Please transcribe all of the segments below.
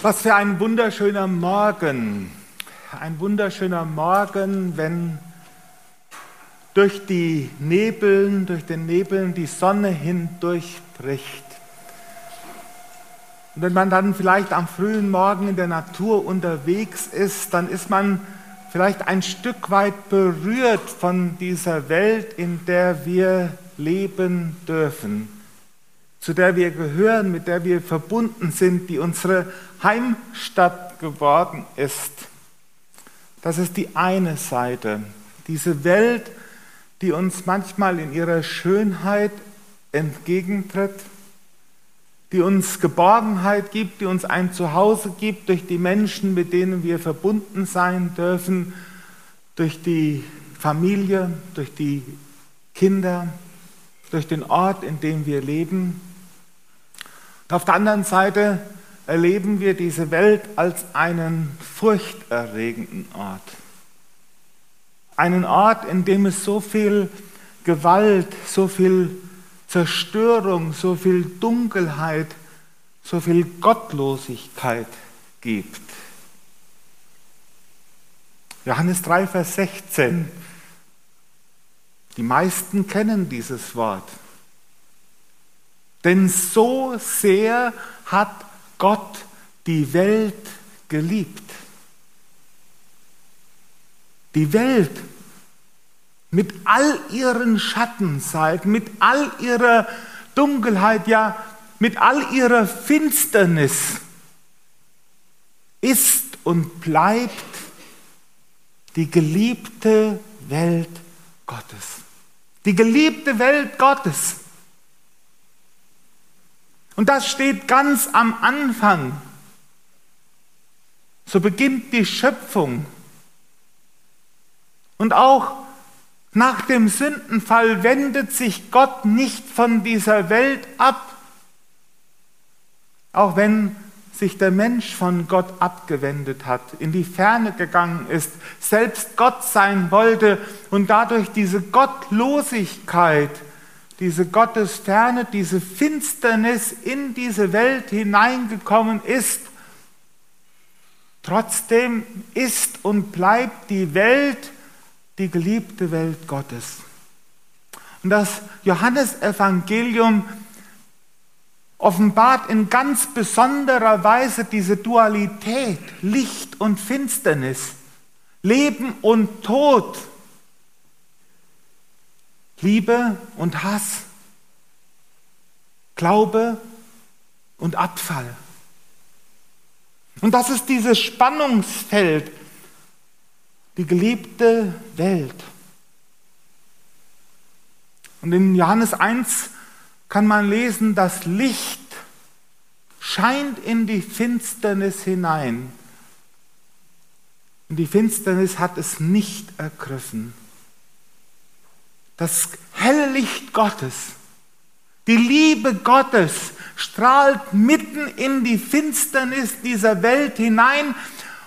Was für ein wunderschöner Morgen. Ein wunderschöner Morgen, wenn durch die Nebeln, durch den Nebeln die Sonne hindurchbricht. Und wenn man dann vielleicht am frühen Morgen in der Natur unterwegs ist, dann ist man vielleicht ein Stück weit berührt von dieser Welt, in der wir leben dürfen zu der wir gehören, mit der wir verbunden sind, die unsere Heimstatt geworden ist. Das ist die eine Seite. Diese Welt, die uns manchmal in ihrer Schönheit entgegentritt, die uns Geborgenheit gibt, die uns ein Zuhause gibt durch die Menschen, mit denen wir verbunden sein dürfen, durch die Familie, durch die Kinder, durch den Ort, in dem wir leben. Und auf der anderen Seite erleben wir diese Welt als einen furchterregenden Ort. Einen Ort, in dem es so viel Gewalt, so viel Zerstörung, so viel Dunkelheit, so viel Gottlosigkeit gibt. Johannes 3, Vers 16. Die meisten kennen dieses Wort. Denn so sehr hat Gott die Welt geliebt. Die Welt mit all ihren Schattenseiten, mit all ihrer Dunkelheit, ja mit all ihrer Finsternis ist und bleibt die geliebte Welt Gottes. Die geliebte Welt Gottes. Und das steht ganz am Anfang. So beginnt die Schöpfung. Und auch nach dem Sündenfall wendet sich Gott nicht von dieser Welt ab, auch wenn sich der Mensch von Gott abgewendet hat, in die Ferne gegangen ist, selbst Gott sein wollte und dadurch diese Gottlosigkeit diese Gottesferne, diese Finsternis in diese Welt hineingekommen ist. Trotzdem ist und bleibt die Welt die geliebte Welt Gottes. Und das Johannesevangelium offenbart in ganz besonderer Weise diese Dualität, Licht und Finsternis, Leben und Tod, Liebe und Hass, Glaube und Abfall. Und das ist dieses Spannungsfeld, die geliebte Welt. Und in Johannes 1 kann man lesen, das Licht scheint in die Finsternis hinein. Und die Finsternis hat es nicht ergriffen. Das helle Licht Gottes, die Liebe Gottes strahlt mitten in die Finsternis dieser Welt hinein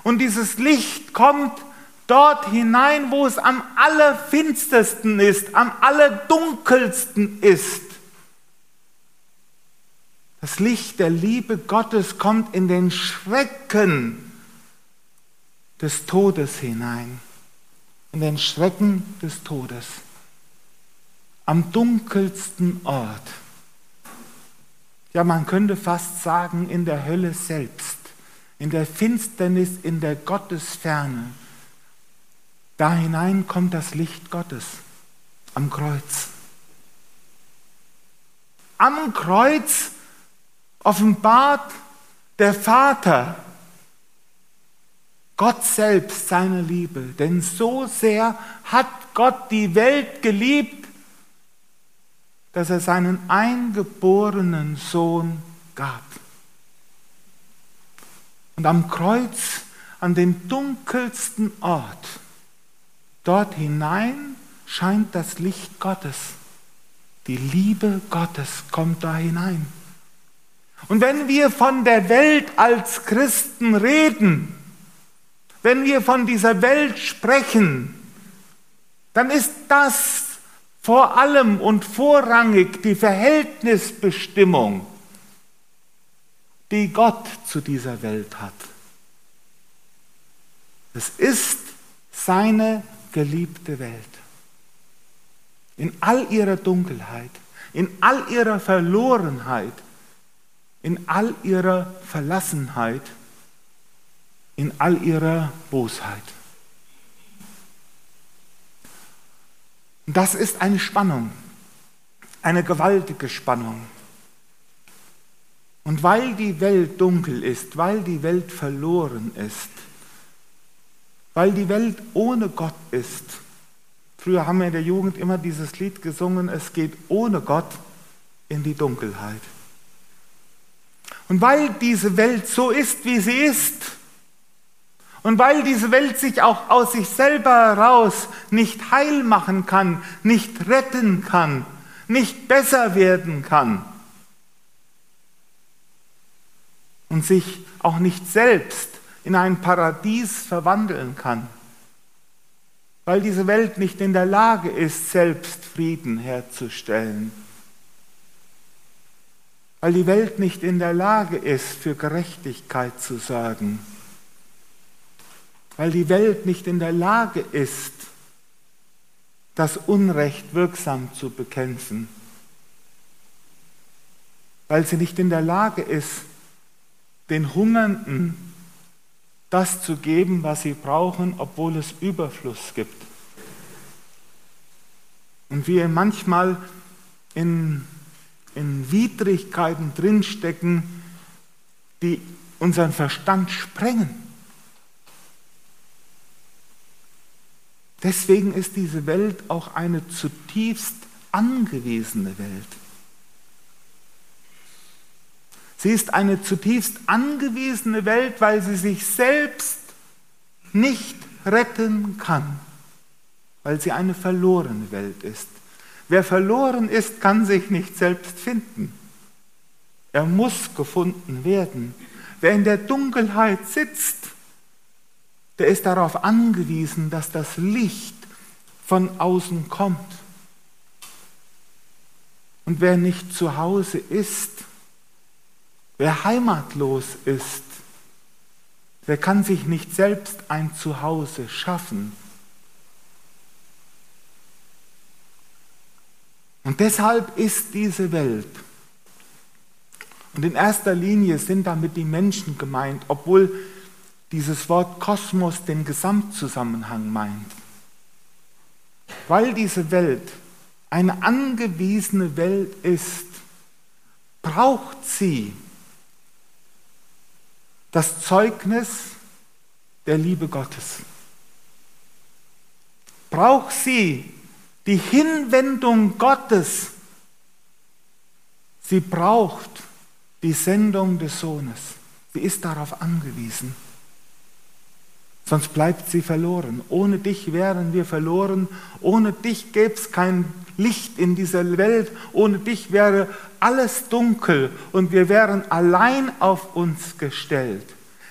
und dieses Licht kommt dort hinein, wo es am allerfinstersten ist, am allerdunkelsten ist. Das Licht der Liebe Gottes kommt in den Schrecken des Todes hinein, in den Schrecken des Todes am dunkelsten Ort. Ja, man könnte fast sagen, in der Hölle selbst, in der Finsternis, in der Gottesferne. Da hinein kommt das Licht Gottes am Kreuz. Am Kreuz offenbart der Vater Gott selbst seine Liebe. Denn so sehr hat Gott die Welt geliebt, dass er seinen eingeborenen Sohn gab. Und am Kreuz, an dem dunkelsten Ort, dort hinein scheint das Licht Gottes. Die Liebe Gottes kommt da hinein. Und wenn wir von der Welt als Christen reden, wenn wir von dieser Welt sprechen, dann ist das vor allem und vorrangig die Verhältnisbestimmung. die Gott zu dieser Welt hat. Es ist seine geliebte Welt. In all ihrer Dunkelheit, in all ihrer Verlorenheit, in all ihrer Verlassenheit, in all ihrer Bosheit. Das ist eine Spannung, eine gewaltige Spannung. Und weil die Welt dunkel ist, weil die Welt verloren ist, weil die Welt ohne Gott ist, früher haben wir in der Jugend immer dieses Lied gesungen, es geht ohne Gott in die Dunkelheit. Und weil diese Welt so ist, wie sie ist, und weil diese Welt sich auch aus sich selber heraus nicht heil machen kann, nicht retten kann, nicht besser werden kann und sich auch nicht selbst in ein Paradies verwandeln kann, weil diese Welt nicht in der Lage ist, selbst Frieden herzustellen, weil die Welt nicht in der Lage ist, für Gerechtigkeit zu sorgen weil die Welt nicht in der Lage ist, das Unrecht wirksam zu bekämpfen, weil sie nicht in der Lage ist, den Hungernden das zu geben, was sie brauchen, obwohl es Überfluss gibt. Und wir manchmal in, in Widrigkeiten drinstecken, die unseren Verstand sprengen. Deswegen ist diese Welt auch eine zutiefst angewiesene Welt. Sie ist eine zutiefst angewiesene Welt, weil sie sich selbst nicht retten kann, weil sie eine verlorene Welt ist. Wer verloren ist, kann sich nicht selbst finden. Er muss gefunden werden. Wer in der Dunkelheit sitzt, der ist darauf angewiesen, dass das Licht von außen kommt. Und wer nicht zu Hause ist, wer heimatlos ist, der kann sich nicht selbst ein Zuhause schaffen. Und deshalb ist diese Welt, und in erster Linie sind damit die Menschen gemeint, obwohl dieses Wort Kosmos den Gesamtzusammenhang meint. Weil diese Welt eine angewiesene Welt ist, braucht sie das Zeugnis der Liebe Gottes. Braucht sie die Hinwendung Gottes. Sie braucht die Sendung des Sohnes. Sie ist darauf angewiesen sonst bleibt sie verloren. Ohne dich wären wir verloren, ohne dich gäbe es kein Licht in dieser Welt, ohne dich wäre alles dunkel und wir wären allein auf uns gestellt.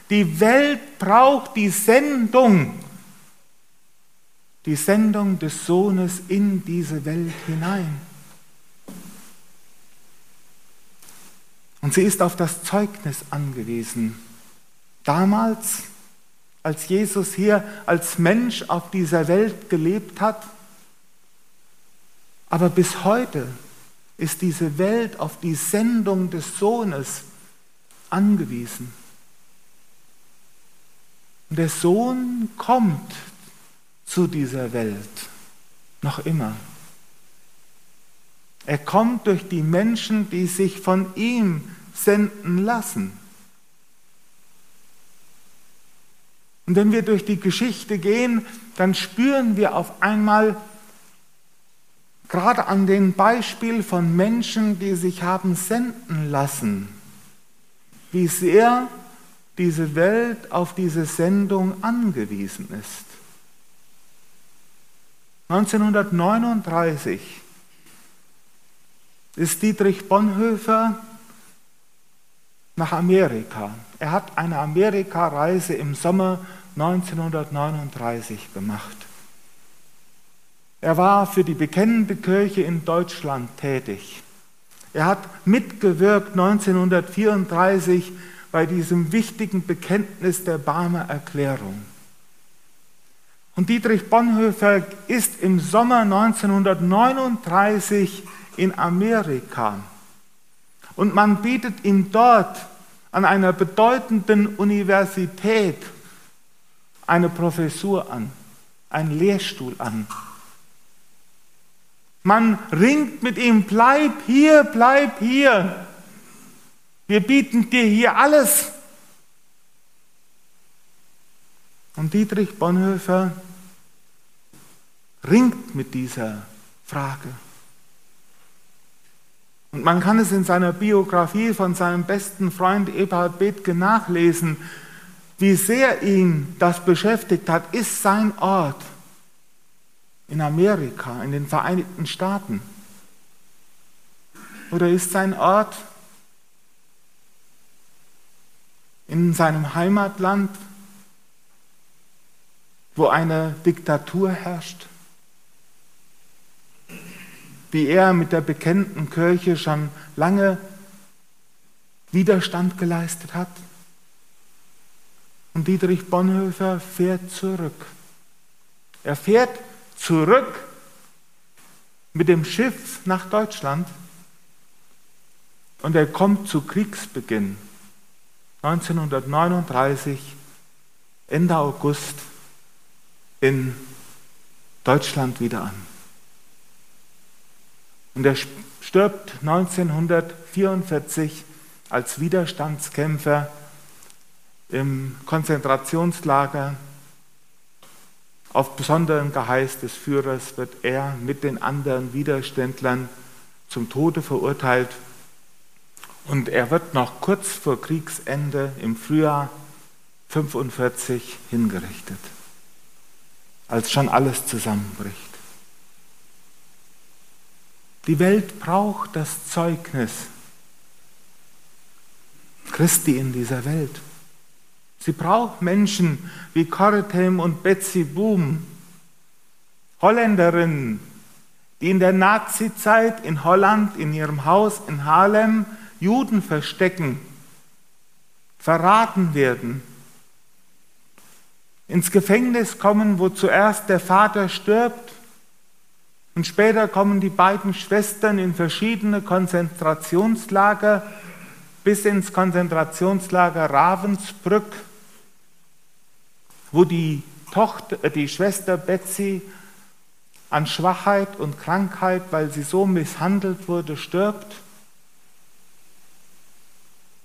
Die Welt braucht die Sendung, die Sendung des Sohnes in diese Welt hinein. Und sie ist auf das Zeugnis angewiesen. Damals als Jesus hier als Mensch auf dieser Welt gelebt hat. Aber bis heute ist diese Welt auf die Sendung des Sohnes angewiesen. Und der Sohn kommt zu dieser Welt noch immer. Er kommt durch die Menschen, die sich von ihm senden lassen. Und wenn wir durch die Geschichte gehen, dann spüren wir auf einmal, gerade an dem Beispiel von Menschen, die sich haben senden lassen, wie sehr diese Welt auf diese Sendung angewiesen ist. 1939 ist Dietrich Bonhoeffer nach Amerika. Er hat eine Amerikareise im Sommer 1939 gemacht. Er war für die bekennende Kirche in Deutschland tätig. Er hat mitgewirkt 1934 bei diesem wichtigen Bekenntnis der Barmer Erklärung. Und Dietrich Bonhoeffer ist im Sommer 1939 in Amerika. Und man bietet ihm dort an einer bedeutenden Universität eine Professur an, einen Lehrstuhl an. Man ringt mit ihm, bleib hier, bleib hier. Wir bieten dir hier alles. Und Dietrich Bonhoeffer ringt mit dieser Frage. Und man kann es in seiner Biografie von seinem besten Freund Eberhard Bethke nachlesen, wie sehr ihn das beschäftigt hat, ist sein Ort in Amerika, in den Vereinigten Staaten? Oder ist sein Ort in seinem Heimatland, wo eine Diktatur herrscht? Wie er mit der bekennten Kirche schon lange Widerstand geleistet hat? Und Dietrich Bonhoeffer fährt zurück. Er fährt zurück mit dem Schiff nach Deutschland und er kommt zu Kriegsbeginn 1939, Ende August, in Deutschland wieder an. Und er stirbt 1944 als Widerstandskämpfer im Konzentrationslager. Auf besonderen Geheiß des Führers wird er mit den anderen Widerständlern zum Tode verurteilt und er wird noch kurz vor Kriegsende im Frühjahr 1945 hingerichtet, als schon alles zusammenbricht. Die Welt braucht das Zeugnis Christi in dieser Welt. Sie braucht Menschen wie Corritem und Betsy Boom, Holländerinnen, die in der Nazizeit in Holland in ihrem Haus in Haarlem Juden verstecken, verraten werden, ins Gefängnis kommen, wo zuerst der Vater stirbt und später kommen die beiden Schwestern in verschiedene Konzentrationslager bis ins Konzentrationslager Ravensbrück wo die, Tochter, äh, die Schwester Betsy an Schwachheit und Krankheit, weil sie so misshandelt wurde, stirbt.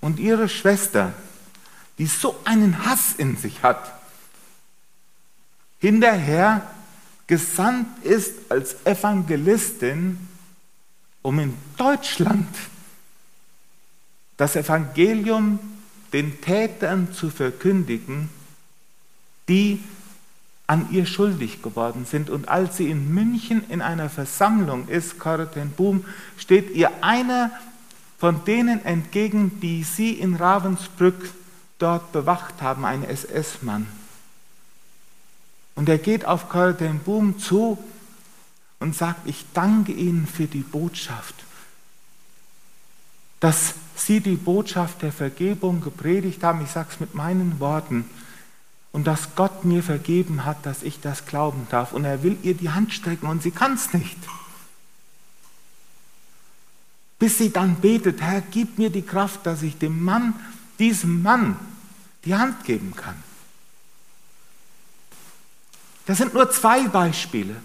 Und ihre Schwester, die so einen Hass in sich hat, hinterher gesandt ist als Evangelistin, um in Deutschland das Evangelium den Tätern zu verkündigen, die an ihr schuldig geworden sind. Und als sie in München in einer Versammlung ist, Corten Boom, steht ihr einer von denen entgegen, die sie in Ravensbrück dort bewacht haben, ein SS-Mann. Und er geht auf Corten Boom zu und sagt, ich danke Ihnen für die Botschaft, dass Sie die Botschaft der Vergebung gepredigt haben. Ich sage es mit meinen Worten und dass Gott mir vergeben hat, dass ich das glauben darf. Und er will ihr die Hand strecken und sie kann es nicht. Bis sie dann betet, Herr, gib mir die Kraft, dass ich dem Mann, diesem Mann, die Hand geben kann. Das sind nur zwei Beispiele.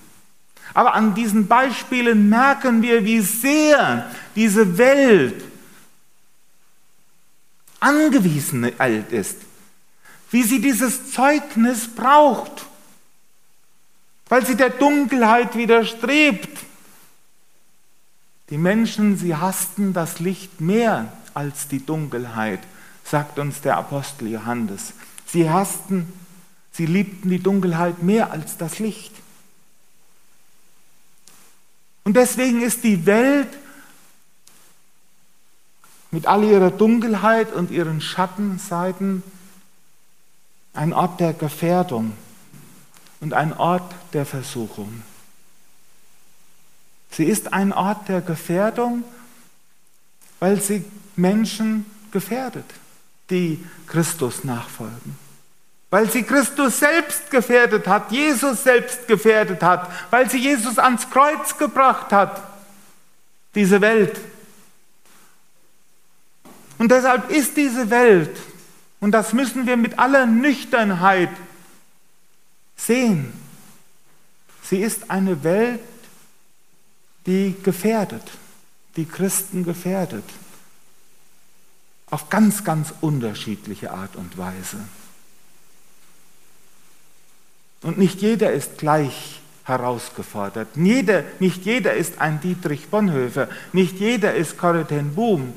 Aber an diesen Beispielen merken wir, wie sehr diese Welt angewiesen ist wie sie dieses Zeugnis braucht, weil sie der Dunkelheit widerstrebt. Die Menschen, sie hassten das Licht mehr als die Dunkelheit, sagt uns der Apostel Johannes. Sie hassten, sie liebten die Dunkelheit mehr als das Licht. Und deswegen ist die Welt mit all ihrer Dunkelheit und ihren Schattenseiten ein Ort der Gefährdung und ein Ort der Versuchung. Sie ist ein Ort der Gefährdung, weil sie Menschen gefährdet, die Christus nachfolgen. Weil sie Christus selbst gefährdet hat, Jesus selbst gefährdet hat, weil sie Jesus ans Kreuz gebracht hat, diese Welt. Und deshalb ist diese Welt, und das müssen wir mit aller Nüchternheit sehen, sie ist eine Welt, die gefährdet, die Christen gefährdet. Auf ganz, ganz unterschiedliche Art und Weise. Und nicht jeder ist gleich herausgefordert. Jeder, nicht jeder ist ein Dietrich Bonhoeffer, nicht jeder ist Corrie ten Boom.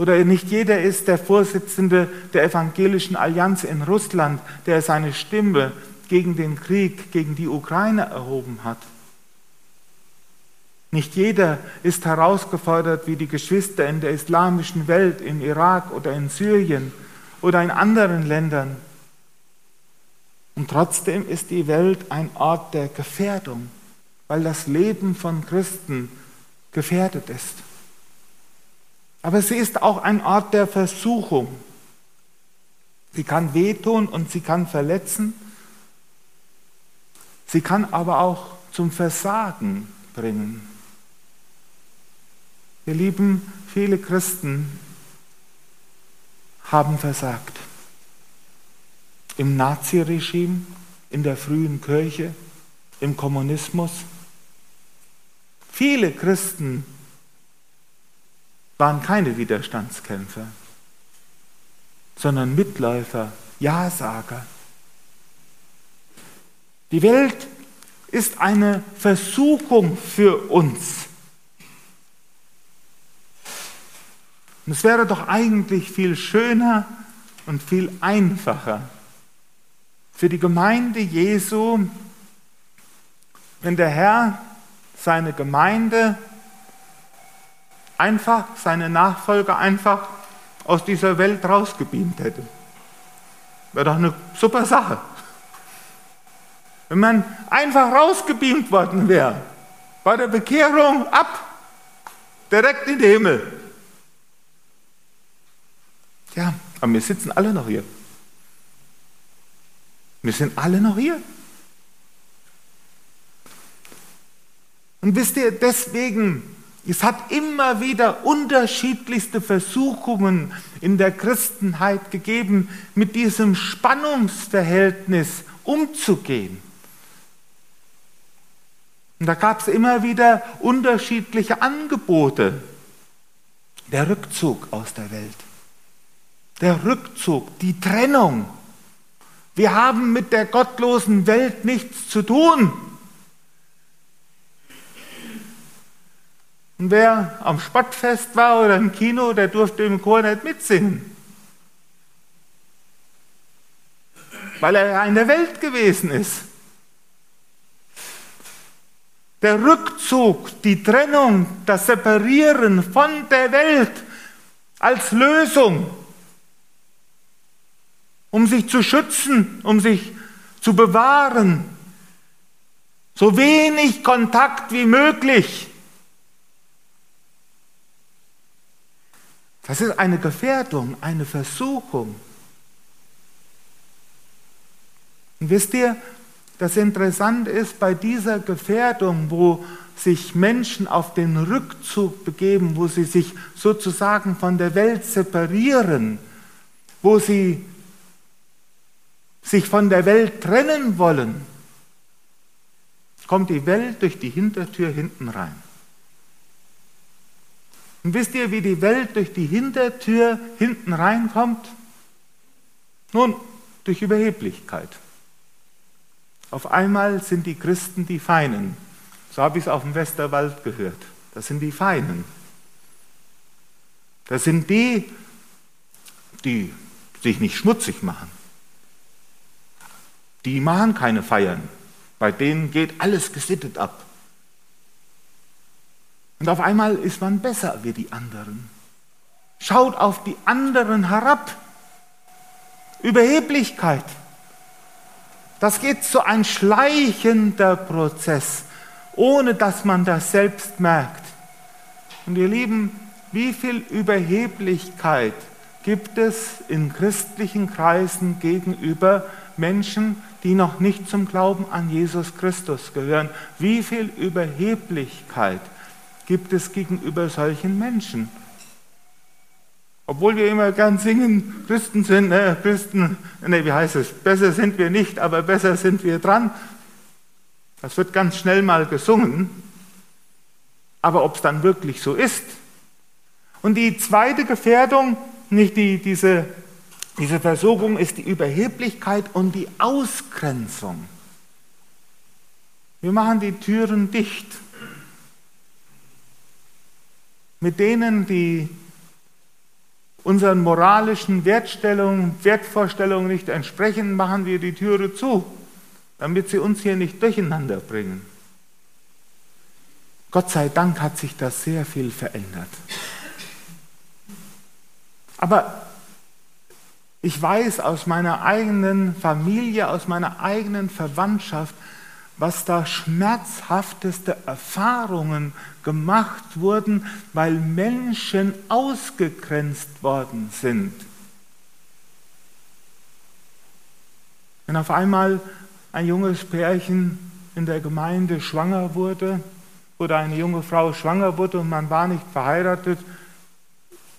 Oder nicht jeder ist der Vorsitzende der Evangelischen Allianz in Russland, der seine Stimme gegen den Krieg, gegen die Ukraine erhoben hat. Nicht jeder ist herausgefordert wie die Geschwister in der islamischen Welt, im Irak oder in Syrien oder in anderen Ländern. Und trotzdem ist die Welt ein Ort der Gefährdung, weil das Leben von Christen gefährdet ist. Aber sie ist auch ein Ort der Versuchung. Sie kann wehtun und sie kann verletzen. Sie kann aber auch zum Versagen bringen. Ihr Lieben, viele Christen haben versagt. Im Naziregime, in der frühen Kirche, im Kommunismus. Viele Christen waren keine Widerstandskämpfer, sondern Mitläufer, Ja-Sager. Die Welt ist eine Versuchung für uns. Und es wäre doch eigentlich viel schöner und viel einfacher für die Gemeinde Jesu, wenn der Herr seine Gemeinde einfach, seine Nachfolger einfach aus dieser Welt rausgebeamt hätte. Wäre doch eine super Sache. Wenn man einfach rausgebeamt worden wäre, bei der Bekehrung ab, direkt in den Himmel. Ja, aber wir sitzen alle noch hier. Wir sind alle noch hier. Und wisst ihr, deswegen, es hat immer wieder unterschiedlichste Versuchungen in der Christenheit gegeben, mit diesem Spannungsverhältnis umzugehen. Und da gab es immer wieder unterschiedliche Angebote. Der Rückzug aus der Welt der Rückzug, die Trennung. Wir haben mit der gottlosen Welt nichts zu tun. Und wer am Sportfest war oder im Kino, der durfte im Chor nicht mitsingen. Weil er ja in der Welt gewesen ist. Der Rückzug, die Trennung, das Separieren von der Welt als Lösung um sich zu schützen, um sich zu bewahren. So wenig Kontakt wie möglich. Das ist eine Gefährdung, eine Versuchung. Und wisst ihr, das Interessante ist bei dieser Gefährdung, wo sich Menschen auf den Rückzug begeben, wo sie sich sozusagen von der Welt separieren, wo sie sich von der Welt trennen wollen, kommt die Welt durch die Hintertür hinten rein. Und wisst ihr, wie die Welt durch die Hintertür hinten reinkommt? Nun, durch Überheblichkeit. Auf einmal sind die Christen die Feinen. So habe ich es auf dem Westerwald gehört. Das sind die Feinen. Das sind die, die sich nicht schmutzig machen die machen keine Feiern. Bei denen geht alles gesittet ab. Und auf einmal ist man besser wie die anderen. Schaut auf die anderen herab. Überheblichkeit. Das geht so ein schleichender Prozess, ohne dass man das selbst merkt. Und ihr Lieben, wie viel Überheblichkeit gibt es in christlichen Kreisen gegenüber Menschen, die noch nicht zum Glauben an Jesus Christus gehören. Wie viel Überheblichkeit gibt es gegenüber solchen Menschen? Obwohl wir immer gern singen, Christen sind, äh, Christen, nee, wie heißt es? Besser sind wir nicht, aber besser sind wir dran. Das wird ganz schnell mal gesungen. Aber ob es dann wirklich so ist? Und die zweite Gefährdung, nicht die, diese diese Versuchung ist die Überheblichkeit und die Ausgrenzung. Wir machen die Türen dicht. Mit denen, die unseren moralischen Wertstellungen, Wertvorstellungen nicht entsprechen, machen wir die Türe zu, damit sie uns hier nicht durcheinander bringen. Gott sei Dank hat sich das sehr viel verändert. Aber ich weiß aus meiner eigenen Familie, aus meiner eigenen Verwandtschaft, was da schmerzhafteste Erfahrungen gemacht wurden, weil Menschen ausgegrenzt worden sind. Wenn auf einmal ein junges Pärchen in der Gemeinde schwanger wurde oder eine junge Frau schwanger wurde und man war nicht verheiratet,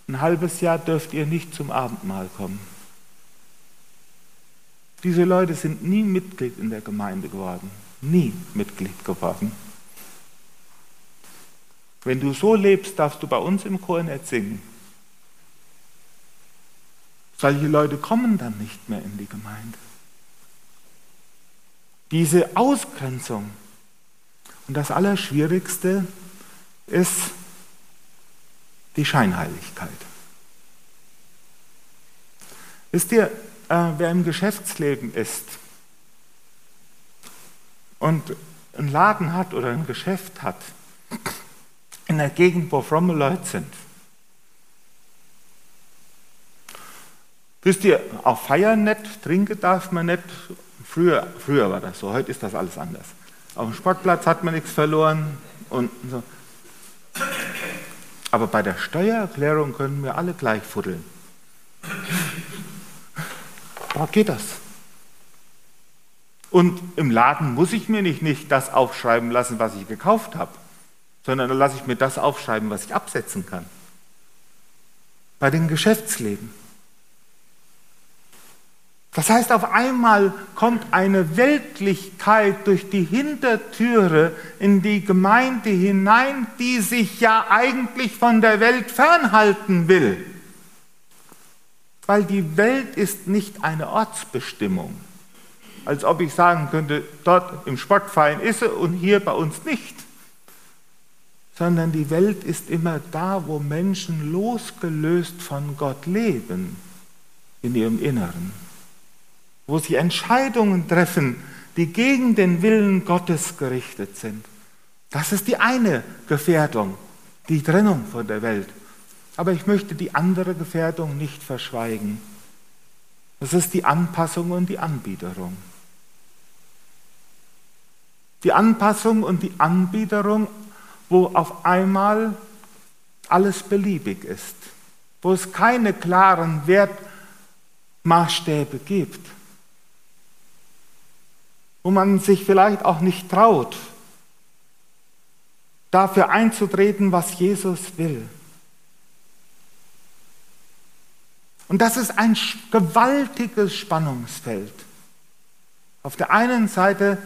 ein halbes Jahr dürft ihr nicht zum Abendmahl kommen. Diese Leute sind nie Mitglied in der Gemeinde geworden. Nie Mitglied geworden. Wenn du so lebst, darfst du bei uns im Chor nicht singen. Solche Leute kommen dann nicht mehr in die Gemeinde. Diese Ausgrenzung. Und das Allerschwierigste ist die Scheinheiligkeit. Wisst ihr, äh, wer im Geschäftsleben ist und einen Laden hat oder ein Geschäft hat, in der Gegend, wo fromme Leute sind, Wisst ihr, auch feiern nicht, trinken darf man nicht. Früher, früher war das so, heute ist das alles anders. Auf dem Sportplatz hat man nichts verloren und so. Aber bei der Steuererklärung können wir alle gleich fuddeln. Da geht das. Und im Laden muss ich mir nicht, nicht das aufschreiben lassen, was ich gekauft habe, sondern da lasse ich mir das aufschreiben, was ich absetzen kann. Bei dem Geschäftsleben. Das heißt, auf einmal kommt eine Weltlichkeit durch die Hintertüre in die Gemeinde hinein, die sich ja eigentlich von der Welt fernhalten will weil die Welt ist nicht eine Ortsbestimmung. Als ob ich sagen könnte, dort im Sportverein ist sie und hier bei uns nicht. Sondern die Welt ist immer da, wo Menschen losgelöst von Gott leben, in ihrem Inneren. Wo sie Entscheidungen treffen, die gegen den Willen Gottes gerichtet sind. Das ist die eine Gefährdung, die Trennung von der Welt. Aber ich möchte die andere Gefährdung nicht verschweigen. Das ist die Anpassung und die Anbiederung. Die Anpassung und die Anbiederung, wo auf einmal alles beliebig ist, wo es keine klaren Wertmaßstäbe gibt, wo man sich vielleicht auch nicht traut, dafür einzutreten, was Jesus will. Und das ist ein gewaltiges Spannungsfeld. Auf der einen Seite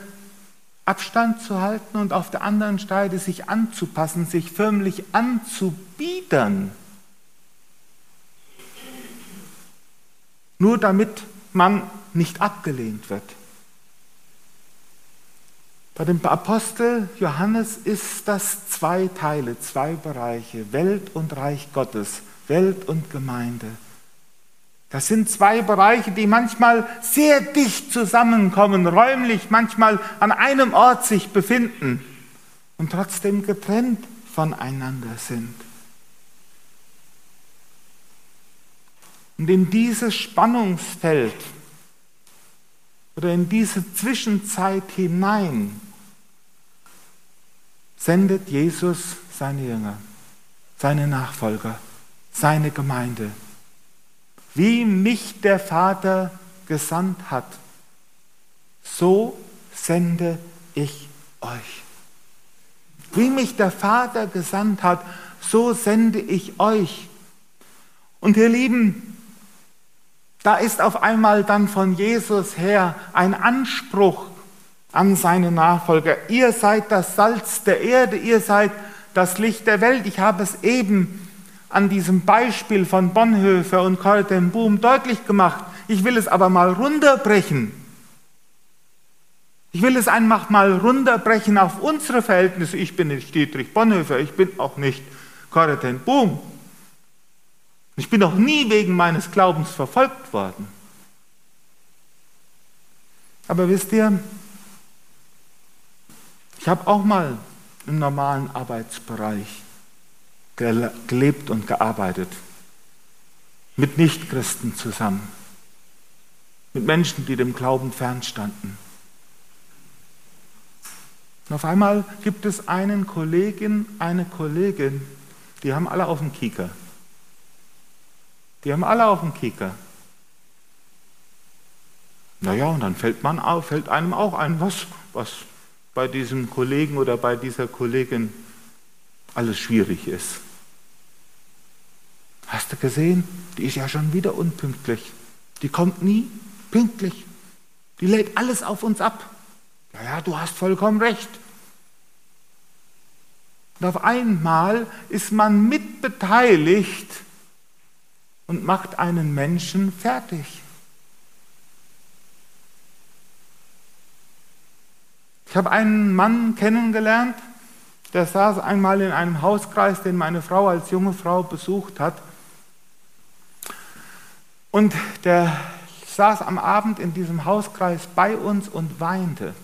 Abstand zu halten und auf der anderen Seite sich anzupassen, sich förmlich anzubiedern. Nur damit man nicht abgelehnt wird. Bei dem Apostel Johannes ist das zwei Teile, zwei Bereiche, Welt und Reich Gottes, Welt und Gemeinde. Das sind zwei Bereiche, die manchmal sehr dicht zusammenkommen, räumlich manchmal an einem Ort sich befinden und trotzdem getrennt voneinander sind. Und in dieses Spannungsfeld oder in diese Zwischenzeit hinein sendet Jesus seine Jünger. seine Nachfolger, seine Gemeinde. Wie mich der Vater gesandt hat, so sende ich euch. Wie mich der Vater gesandt hat, so sende ich euch. Und ihr Lieben, da ist auf einmal dann von Jesus her ein Anspruch an seine Nachfolger. Ihr seid das Salz der Erde, ihr seid das Licht der Welt. Ich habe es eben an diesem Beispiel von Bonhoeffer und Corrie ten Boom deutlich gemacht. Ich will es aber mal runterbrechen. Ich will es einfach mal runterbrechen auf unsere Verhältnisse. Ich bin nicht Dietrich Bonhoeffer, ich bin auch nicht Corrie ten Boom. Ich bin auch nie wegen meines Glaubens verfolgt worden. Aber wisst ihr, ich habe auch mal im normalen Arbeitsbereich gelebt und gearbeitet, mit Nichtchristen zusammen, mit Menschen, die dem Glauben fernstanden. Und auf einmal gibt es einen Kollegen, eine Kollegin, die haben alle auf dem Kieker. Die haben alle auf dem Kieker. Naja, und dann fällt, man auf, fällt einem auch ein, was, was bei diesem Kollegen oder bei dieser Kollegin alles schwierig ist. Du gesehen? Die ist ja schon wieder unpünktlich. Die kommt nie pünktlich. Die lädt alles auf uns ab. Ja, ja, du hast vollkommen recht. Und auf einmal ist man mitbeteiligt und macht einen Menschen fertig. Ich habe einen Mann kennengelernt, der saß einmal in einem Hauskreis, den meine Frau als junge Frau besucht hat. Und der saß am Abend in diesem Hauskreis bei uns und weinte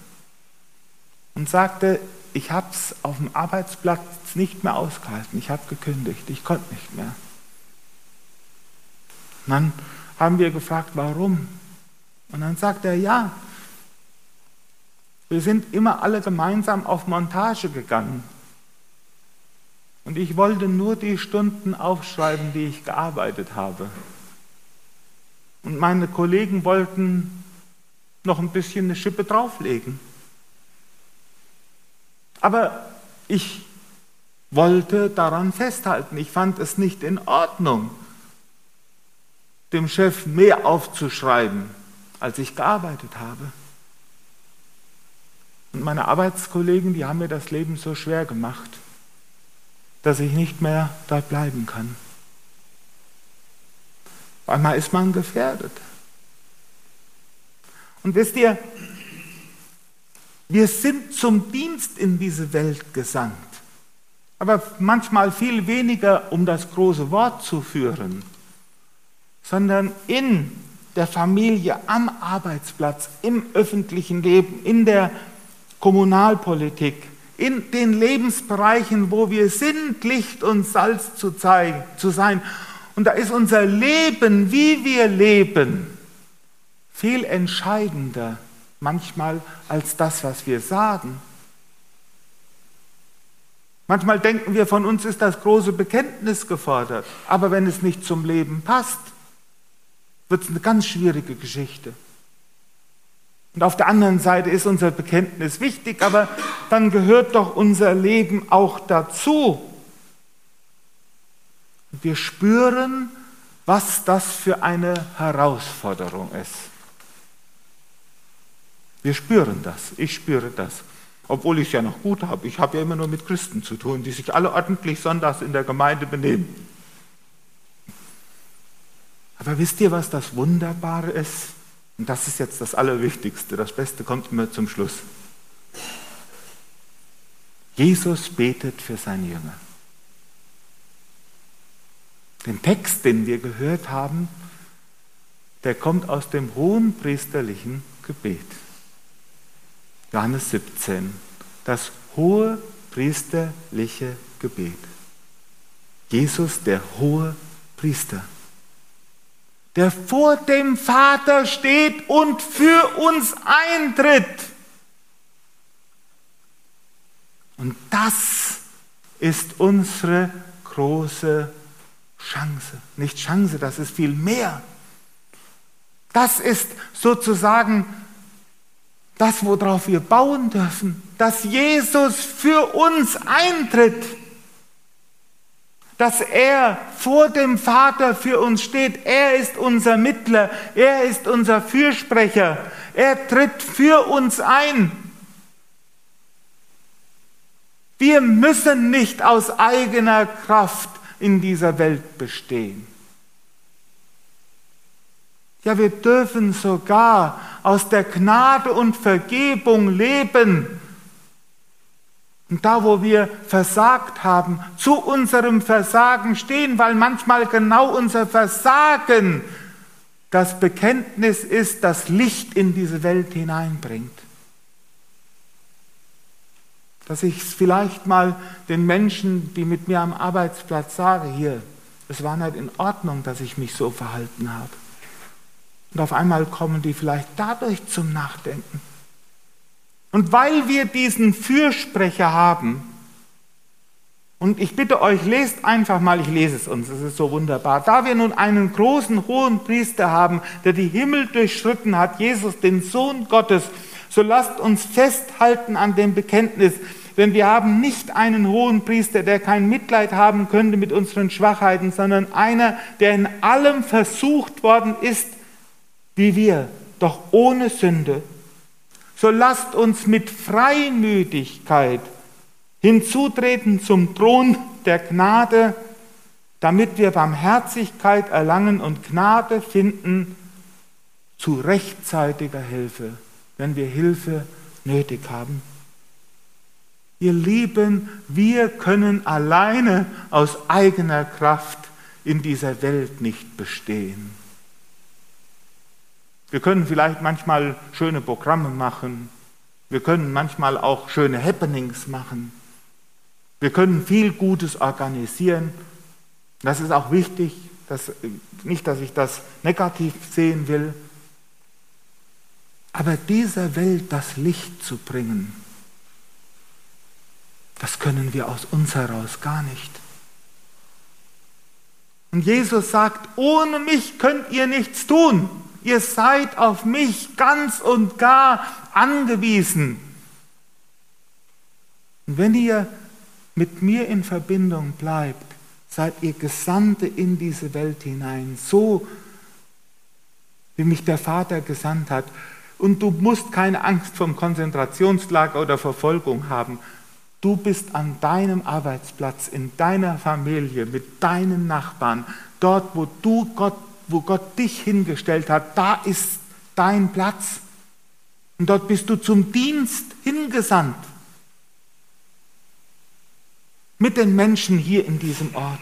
und sagte, ich habe es auf dem Arbeitsplatz nicht mehr ausgehalten, ich habe gekündigt, ich konnte nicht mehr. Und dann haben wir gefragt, warum? Und dann sagt er, ja, wir sind immer alle gemeinsam auf Montage gegangen. Und ich wollte nur die Stunden aufschreiben, die ich gearbeitet habe. Und meine Kollegen wollten noch ein bisschen eine Schippe drauflegen. Aber ich wollte daran festhalten. Ich fand es nicht in Ordnung, dem Chef mehr aufzuschreiben, als ich gearbeitet habe. Und meine Arbeitskollegen, die haben mir das Leben so schwer gemacht, dass ich nicht mehr dort bleiben kann. Einmal ist man gefährdet. Und wisst ihr, wir sind zum Dienst in diese Welt gesandt, aber manchmal viel weniger, um das große Wort zu führen, sondern in der Familie, am Arbeitsplatz, im öffentlichen Leben, in der Kommunalpolitik, in den Lebensbereichen, wo wir sind, Licht und Salz zu, zu sein. Und da ist unser Leben, wie wir leben, viel entscheidender manchmal als das, was wir sagen. Manchmal denken wir, von uns ist das große Bekenntnis gefordert, aber wenn es nicht zum Leben passt, wird es eine ganz schwierige Geschichte. Und auf der anderen Seite ist unser Bekenntnis wichtig, aber dann gehört doch unser Leben auch dazu. Wir spüren, was das für eine Herausforderung ist. Wir spüren das, ich spüre das, obwohl ich es ja noch gut habe. Ich habe ja immer nur mit Christen zu tun, die sich alle ordentlich sonntags in der Gemeinde benehmen. Aber wisst ihr, was das Wunderbare ist? Und das ist jetzt das Allerwichtigste. Das Beste kommt immer zum Schluss. Jesus betet für seine Jünger. Den Text, den wir gehört haben, der kommt aus dem hohen priesterlichen Gebet. Johannes 17, das hohe priesterliche Gebet. Jesus, der hohe Priester der vor dem Vater steht und für uns eintritt. Und das ist unsere große Chance. Nicht Chance, das ist viel mehr. Das ist sozusagen das, worauf wir bauen dürfen, dass Jesus für uns eintritt, dass er vor dem Vater für uns steht. Er ist unser Mittler, er ist unser Fürsprecher, er tritt für uns ein. Wir müssen nicht aus eigener Kraft in dieser Welt bestehen. Ja, wir dürfen sogar aus der Gnade und Vergebung leben. Und da, wo wir versagt haben, zu unserem Versagen stehen, weil manchmal genau unser Versagen das Bekenntnis ist, das Licht in diese Welt hineinbringt. Dass ich es vielleicht mal den Menschen, die mit mir am Arbeitsplatz sage, hier, es war nicht in Ordnung, dass ich mich so verhalten habe. Und auf einmal kommen die vielleicht dadurch zum Nachdenken. Und weil wir diesen Fürsprecher haben, und ich bitte euch, lest einfach mal, ich lese es uns, es ist so wunderbar. Da wir nun einen großen hohen Priester haben, der die Himmel durchschritten hat, Jesus, den Sohn Gottes, so lasst uns festhalten an dem Bekenntnis, denn wir haben nicht einen hohen Priester, der kein Mitleid haben könnte mit unseren Schwachheiten, sondern einer, der in allem versucht worden ist, wie wir, doch ohne Sünde. So lasst uns mit Freimütigkeit hinzutreten zum Thron der Gnade, damit wir Barmherzigkeit erlangen und Gnade finden zu rechtzeitiger Hilfe, wenn wir Hilfe nötig haben. Ihr Lieben, wir können alleine aus eigener Kraft in dieser Welt nicht bestehen. Wir können vielleicht manchmal schöne Programme machen. Wir können manchmal auch schöne Happenings machen. Wir können viel Gutes organisieren. Das ist auch wichtig. Dass, nicht, dass ich das negativ sehen will. Aber dieser Welt das Licht zu bringen, das können wir aus uns heraus gar nicht. Und Jesus sagt, ohne mich könnt ihr nichts tun. Ihr seid auf mich ganz und gar angewiesen. Und wenn ihr mit mir in Verbindung bleibt, seid ihr Gesandte in diese Welt hinein, so wie mich der Vater gesandt hat. Und du musst keine Angst vom Konzentrationslager oder Verfolgung haben. Du bist an deinem Arbeitsplatz, in deiner Familie, mit deinen Nachbarn, dort, wo du Gott wo Gott dich hingestellt hat, da ist dein Platz. Und dort bist du zum Dienst hingesandt. Mit den Menschen hier in diesem Ort.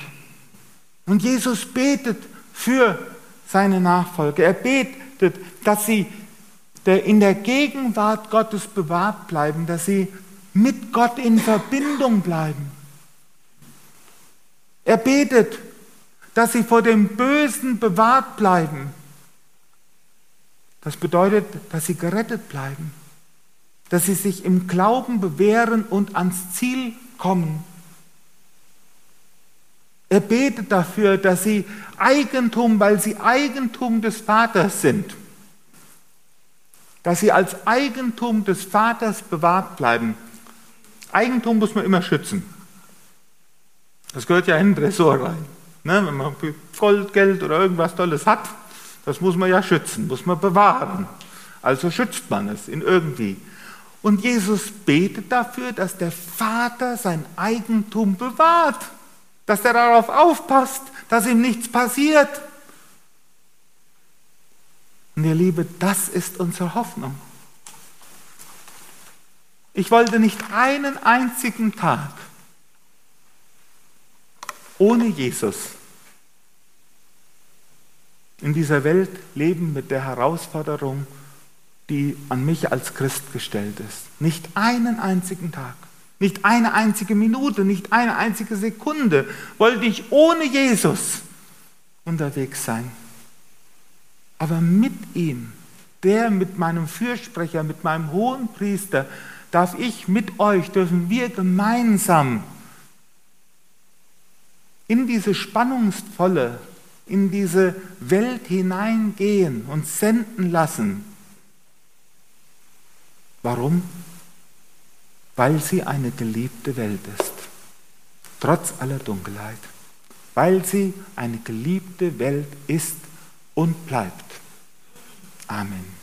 Und Jesus betet für seine Nachfolger. Er betet, dass sie in der Gegenwart Gottes bewahrt bleiben, dass sie mit Gott in Verbindung bleiben. Er betet, dass sie vor dem Bösen bewahrt bleiben. Das bedeutet, dass sie gerettet bleiben, dass sie sich im Glauben bewähren und ans Ziel kommen. Er betet dafür, dass sie Eigentum, weil sie Eigentum des Vaters sind, dass sie als Eigentum des Vaters bewahrt bleiben. Eigentum muss man immer schützen. Das gehört ja in den Tresor rein. Ne, wenn man Gold, Geld oder irgendwas Tolles hat, das muss man ja schützen, muss man bewahren. Also schützt man es in irgendwie. Und Jesus betet dafür, dass der Vater sein Eigentum bewahrt, dass er darauf aufpasst, dass ihm nichts passiert. Und ihr Liebe, das ist unsere Hoffnung. Ich wollte nicht einen einzigen Tag ohne Jesus in dieser Welt leben mit der Herausforderung, die an mich als Christ gestellt ist. Nicht einen einzigen Tag, nicht eine einzige Minute, nicht eine einzige Sekunde wollte ich ohne Jesus unterwegs sein. Aber mit ihm, der mit meinem Fürsprecher, mit meinem hohen Priester, darf ich mit euch, dürfen wir gemeinsam in diese spannungsvolle, in diese Welt hineingehen und senden lassen. Warum? Weil sie eine geliebte Welt ist, trotz aller Dunkelheit. Weil sie eine geliebte Welt ist und bleibt. Amen.